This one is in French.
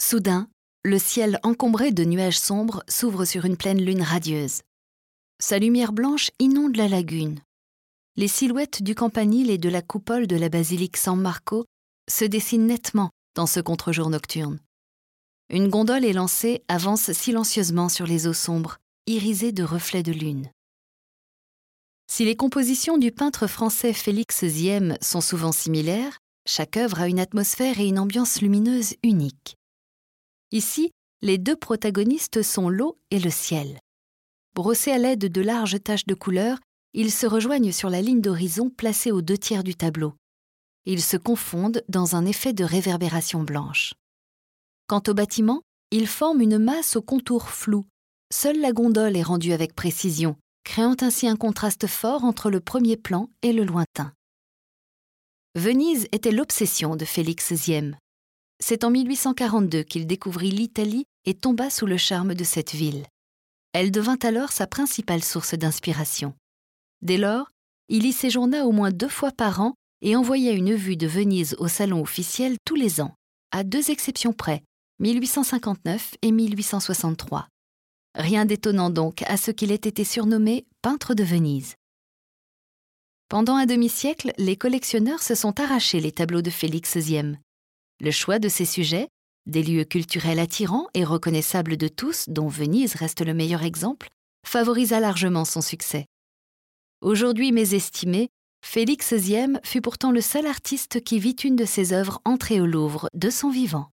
Soudain, le ciel encombré de nuages sombres s'ouvre sur une pleine lune radieuse. Sa lumière blanche inonde la lagune. Les silhouettes du campanile et de la coupole de la basilique San Marco se dessinent nettement dans ce contre-jour nocturne. Une gondole élancée avance silencieusement sur les eaux sombres, irisées de reflets de lune. Si les compositions du peintre français Félix Ziem sont souvent similaires, chaque œuvre a une atmosphère et une ambiance lumineuse unique. Ici, les deux protagonistes sont l'eau et le ciel. Brossés à l'aide de larges taches de couleur, ils se rejoignent sur la ligne d'horizon placée aux deux tiers du tableau. Ils se confondent dans un effet de réverbération blanche. Quant au bâtiment, il forme une masse au contour flou. Seule la gondole est rendue avec précision, créant ainsi un contraste fort entre le premier plan et le lointain. Venise était l'obsession de Félix Ziem. C'est en 1842 qu'il découvrit l'Italie et tomba sous le charme de cette ville. Elle devint alors sa principale source d'inspiration. Dès lors, il y séjourna au moins deux fois par an et envoya une vue de Venise au salon officiel tous les ans, à deux exceptions près, 1859 et 1863. Rien d'étonnant donc à ce qu'il ait été surnommé peintre de Venise. Pendant un demi-siècle, les collectionneurs se sont arrachés les tableaux de Félix Ziem. Le choix de ces sujets, des lieux culturels attirants et reconnaissables de tous, dont Venise reste le meilleur exemple, favorisa largement son succès. Aujourd'hui mésestimé, Félix Ziem fut pourtant le seul artiste qui vit une de ses œuvres entrer au Louvre de son vivant.